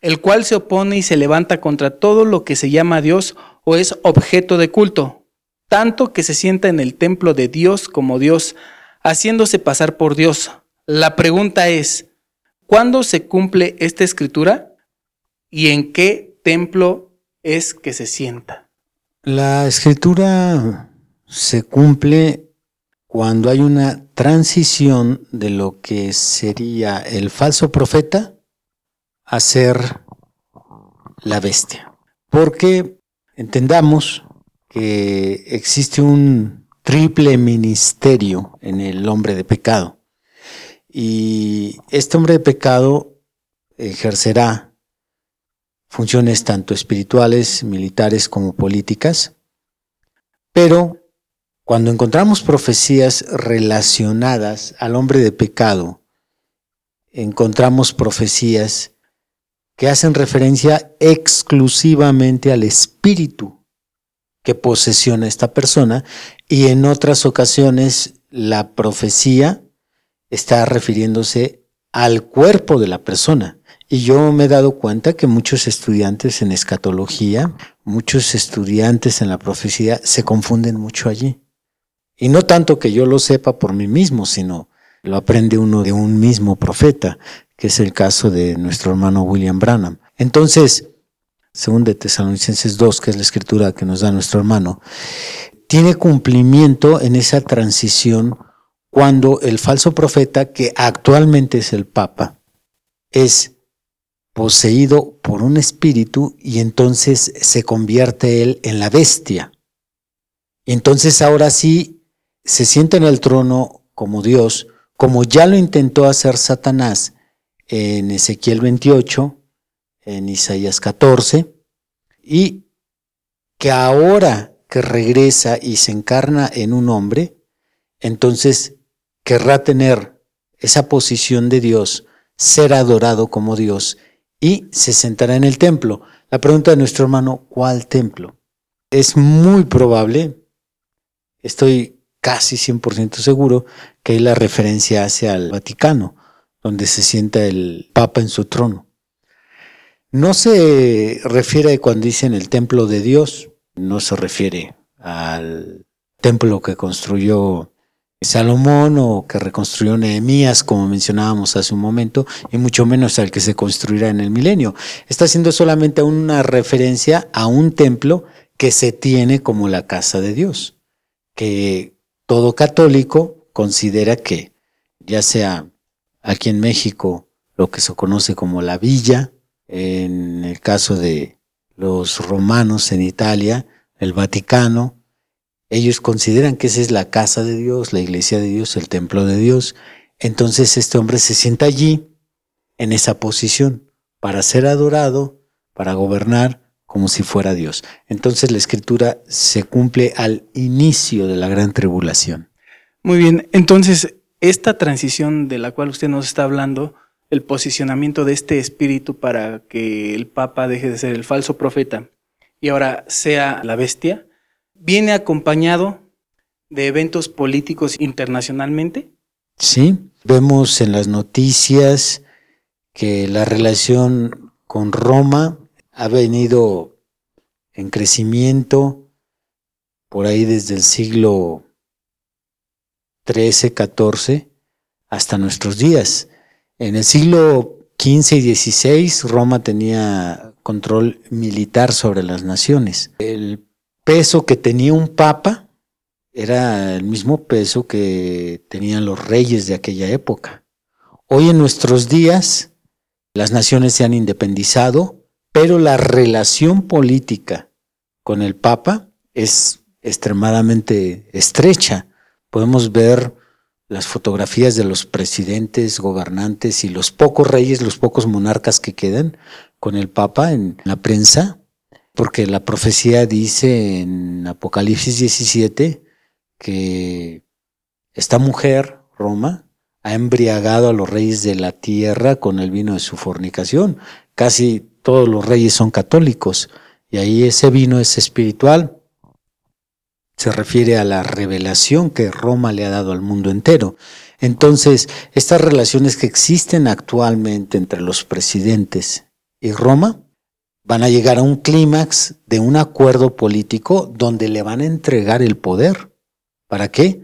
el cual se opone y se levanta contra todo lo que se llama Dios o es objeto de culto, tanto que se sienta en el templo de Dios como Dios, haciéndose pasar por Dios. La pregunta es, ¿cuándo se cumple esta escritura y en qué templo es que se sienta? La escritura se cumple cuando hay una transición de lo que sería el falso profeta a ser la bestia. Porque entendamos que existe un triple ministerio en el hombre de pecado. Y este hombre de pecado ejercerá funciones tanto espirituales, militares como políticas, pero cuando encontramos profecías relacionadas al hombre de pecado, encontramos profecías que hacen referencia exclusivamente al espíritu que posesiona esta persona y en otras ocasiones la profecía está refiriéndose al cuerpo de la persona. Y yo me he dado cuenta que muchos estudiantes en escatología, muchos estudiantes en la profecía se confunden mucho allí. Y no tanto que yo lo sepa por mí mismo, sino lo aprende uno de un mismo profeta, que es el caso de nuestro hermano William Branham. Entonces, según de Tesalonicenses 2, que es la escritura que nos da nuestro hermano, tiene cumplimiento en esa transición cuando el falso profeta, que actualmente es el Papa, es poseído por un espíritu y entonces se convierte él en la bestia. Y entonces ahora sí se sienta en el trono como Dios, como ya lo intentó hacer Satanás en Ezequiel 28, en Isaías 14, y que ahora que regresa y se encarna en un hombre, entonces querrá tener esa posición de Dios, ser adorado como Dios y se sentará en el templo. La pregunta de nuestro hermano, ¿cuál templo? Es muy probable, estoy casi 100% seguro, que la referencia hace al Vaticano, donde se sienta el Papa en su trono. No se refiere cuando dicen el templo de Dios, no se refiere al templo que construyó Salomón o que reconstruyó Nehemías, como mencionábamos hace un momento, y mucho menos al que se construirá en el milenio. Está haciendo solamente una referencia a un templo que se tiene como la casa de Dios, que todo católico considera que, ya sea aquí en México, lo que se conoce como la villa, en el caso de los romanos en Italia, el Vaticano, ellos consideran que esa es la casa de Dios, la iglesia de Dios, el templo de Dios. Entonces este hombre se sienta allí, en esa posición, para ser adorado, para gobernar como si fuera Dios. Entonces la escritura se cumple al inicio de la gran tribulación. Muy bien, entonces esta transición de la cual usted nos está hablando, el posicionamiento de este espíritu para que el Papa deje de ser el falso profeta y ahora sea la bestia, viene acompañado de eventos políticos internacionalmente. Sí, vemos en las noticias que la relación con Roma ha venido en crecimiento por ahí desde el siglo XIII, XIV hasta nuestros días. En el siglo XV y XVI, Roma tenía control militar sobre las naciones. El peso que tenía un papa era el mismo peso que tenían los reyes de aquella época. Hoy en nuestros días, las naciones se han independizado, pero la relación política con el papa es extremadamente estrecha. Podemos ver las fotografías de los presidentes, gobernantes y los pocos reyes, los pocos monarcas que quedan con el Papa en la prensa. porque la profecía dice en Apocalipsis 17 que esta mujer, Roma, ha embriagado a los reyes de la tierra con el vino de su fornicación. Casi todos los reyes son católicos y ahí ese vino es espiritual. Se refiere a la revelación que Roma le ha dado al mundo entero. Entonces, estas relaciones que existen actualmente entre los presidentes y Roma van a llegar a un clímax de un acuerdo político donde le van a entregar el poder. ¿Para qué?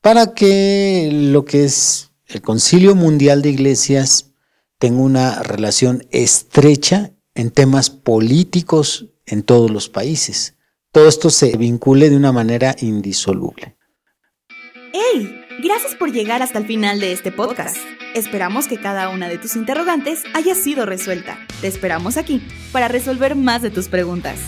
Para que lo que es el Concilio Mundial de Iglesias tenga una relación estrecha en temas políticos en todos los países. Todo esto se vincule de una manera indisoluble. ¡Hey! Gracias por llegar hasta el final de este podcast. Esperamos que cada una de tus interrogantes haya sido resuelta. Te esperamos aquí para resolver más de tus preguntas.